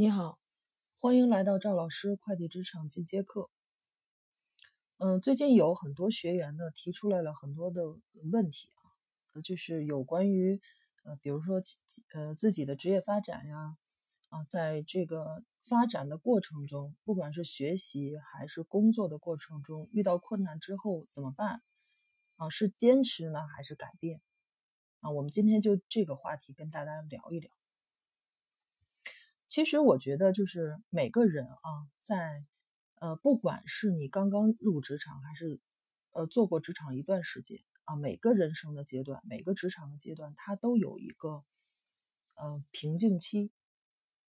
你好，欢迎来到赵老师会计职场进阶课。嗯，最近有很多学员呢提出来了很多的问题啊，就是有关于呃，比如说呃自己的职业发展呀，啊，在这个发展的过程中，不管是学习还是工作的过程中，遇到困难之后怎么办？啊，是坚持呢还是改变？啊，我们今天就这个话题跟大家聊一聊。其实我觉得，就是每个人啊，在呃，不管是你刚刚入职场，还是呃做过职场一段时间啊，每个人生的阶段，每个职场的阶段，它都有一个呃瓶颈期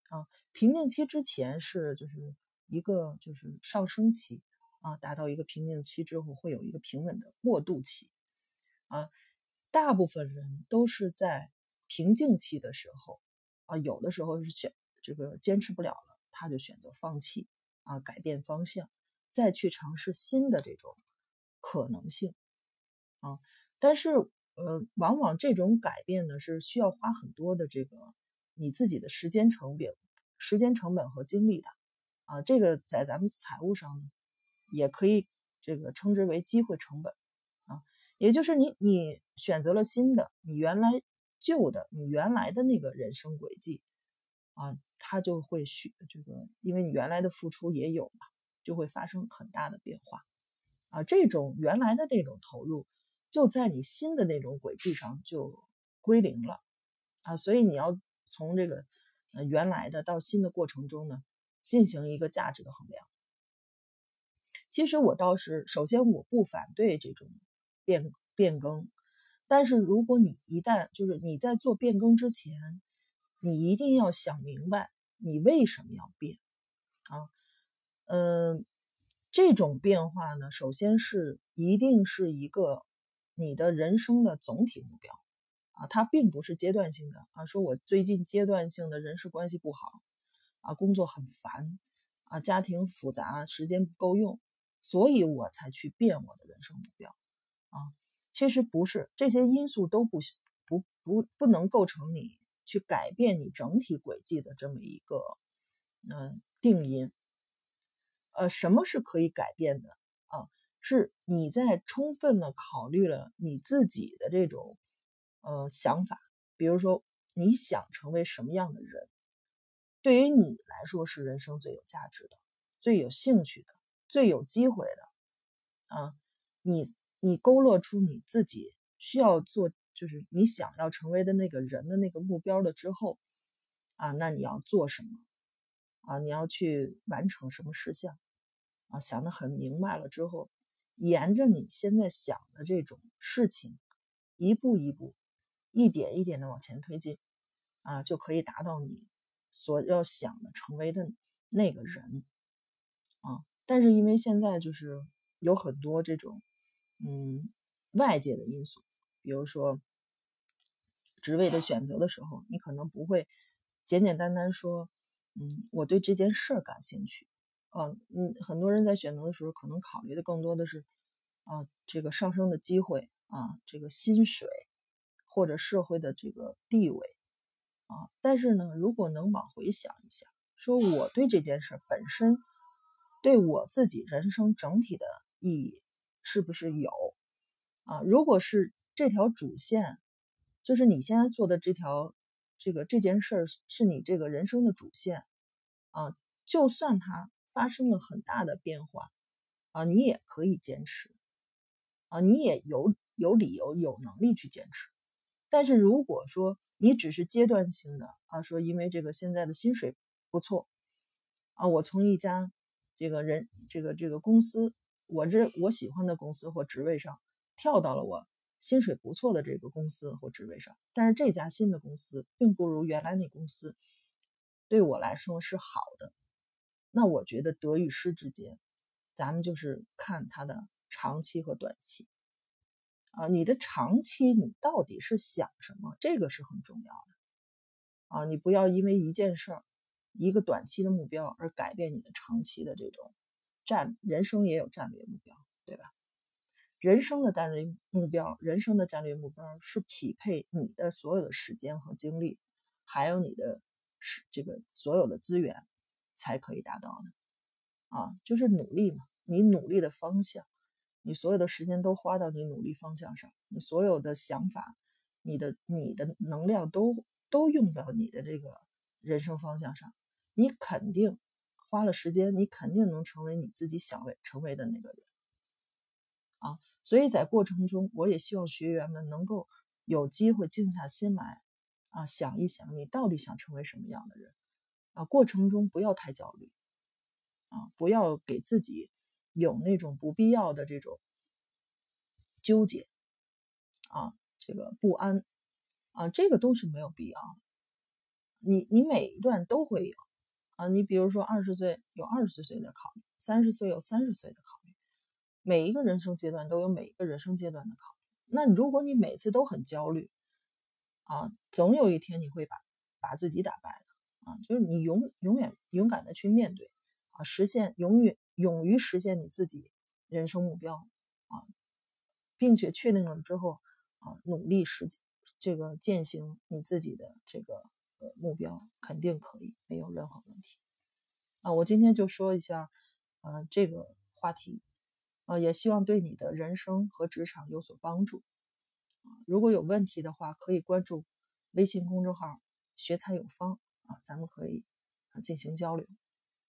啊。瓶颈期之前是就是一个就是上升期啊，达到一个瓶颈期之后，会有一个平稳的过渡期啊。大部分人都是在瓶颈期的时候啊，有的时候是选。这个坚持不了了，他就选择放弃啊，改变方向，再去尝试新的这种可能性啊。但是呃，往往这种改变呢是需要花很多的这个你自己的时间成本、时间成本和精力的啊。这个在咱们财务上呢，也可以这个称之为机会成本啊。也就是你你选择了新的，你原来旧的，你原来的那个人生轨迹啊。它就会许这个，因为你原来的付出也有嘛，就会发生很大的变化，啊，这种原来的那种投入，就在你新的那种轨迹上就归零了，啊，所以你要从这个呃原来的到新的过程中呢，进行一个价值的衡量。其实我倒是，首先我不反对这种变变更，但是如果你一旦就是你在做变更之前。你一定要想明白，你为什么要变啊？嗯，这种变化呢，首先是一定是一个你的人生的总体目标啊，它并不是阶段性的啊。说我最近阶段性的人事关系不好啊，工作很烦啊，家庭复杂，时间不够用，所以我才去变我的人生目标啊。其实不是，这些因素都不不不不能构成你。去改变你整体轨迹的这么一个嗯定因，呃，什么是可以改变的啊？是你在充分的考虑了你自己的这种呃想法，比如说你想成为什么样的人，对于你来说是人生最有价值的、最有兴趣的、最有机会的啊，你你勾勒出你自己需要做。就是你想要成为的那个人的那个目标了之后，啊，那你要做什么？啊，你要去完成什么事项？啊，想得很明白了之后，沿着你现在想的这种事情，一步一步、一点一点的往前推进，啊，就可以达到你所要想的成为的那个人。啊，但是因为现在就是有很多这种嗯外界的因素，比如说。职位的选择的时候，你可能不会简简单单说，嗯，我对这件事儿感兴趣，啊，嗯，很多人在选择的时候，可能考虑的更多的是，啊，这个上升的机会，啊，这个薪水，或者社会的这个地位，啊，但是呢，如果能往回想一下，说我对这件事本身，对我自己人生整体的意义是不是有，啊，如果是这条主线。就是你现在做的这条，这个这件事儿是你这个人生的主线，啊，就算它发生了很大的变化，啊，你也可以坚持，啊，你也有有理由、有能力去坚持。但是如果说你只是阶段性的，啊，说因为这个现在的薪水不错，啊，我从一家这个人这个这个公司，我这我喜欢的公司或职位上跳到了我。薪水不错的这个公司或职位上，但是这家新的公司并不如原来那公司对我来说是好的。那我觉得得与失之间，咱们就是看它的长期和短期啊。你的长期你到底是想什么？这个是很重要的啊。你不要因为一件事儿、一个短期的目标而改变你的长期的这种战人生也有战略目标，对吧？人生的战略目标，人生的战略目标是匹配你的所有的时间和精力，还有你的是这个所有的资源才可以达到的。啊，就是努力嘛，你努力的方向，你所有的时间都花到你努力方向上，你所有的想法，你的你的能量都都用到你的这个人生方向上，你肯定花了时间，你肯定能成为你自己想为成为的那个人。啊，所以在过程中，我也希望学员们能够有机会静下心来，啊，想一想你到底想成为什么样的人，啊，过程中不要太焦虑。啊，不要给自己有那种不必要的这种纠结啊，这个不安啊，这个都是没有必要。你你每一段都会有啊，你比如说二十岁有二十岁的考虑，三十岁有三十岁的考虑，每一个人生阶段都有每一个人生阶段的考虑。那如果你每次都很焦虑啊，总有一天你会把把自己打败的啊，就是你永永远勇敢的去面对啊。实现永远勇于实现你自己人生目标啊，并且确定了之后啊，努力实这个践行你自己的这个呃目标，肯定可以，没有任何问题啊。我今天就说一下呃这个话题呃，也希望对你的人生和职场有所帮助。如果有问题的话，可以关注微信公众号“学财有方”啊，咱们可以进行交流。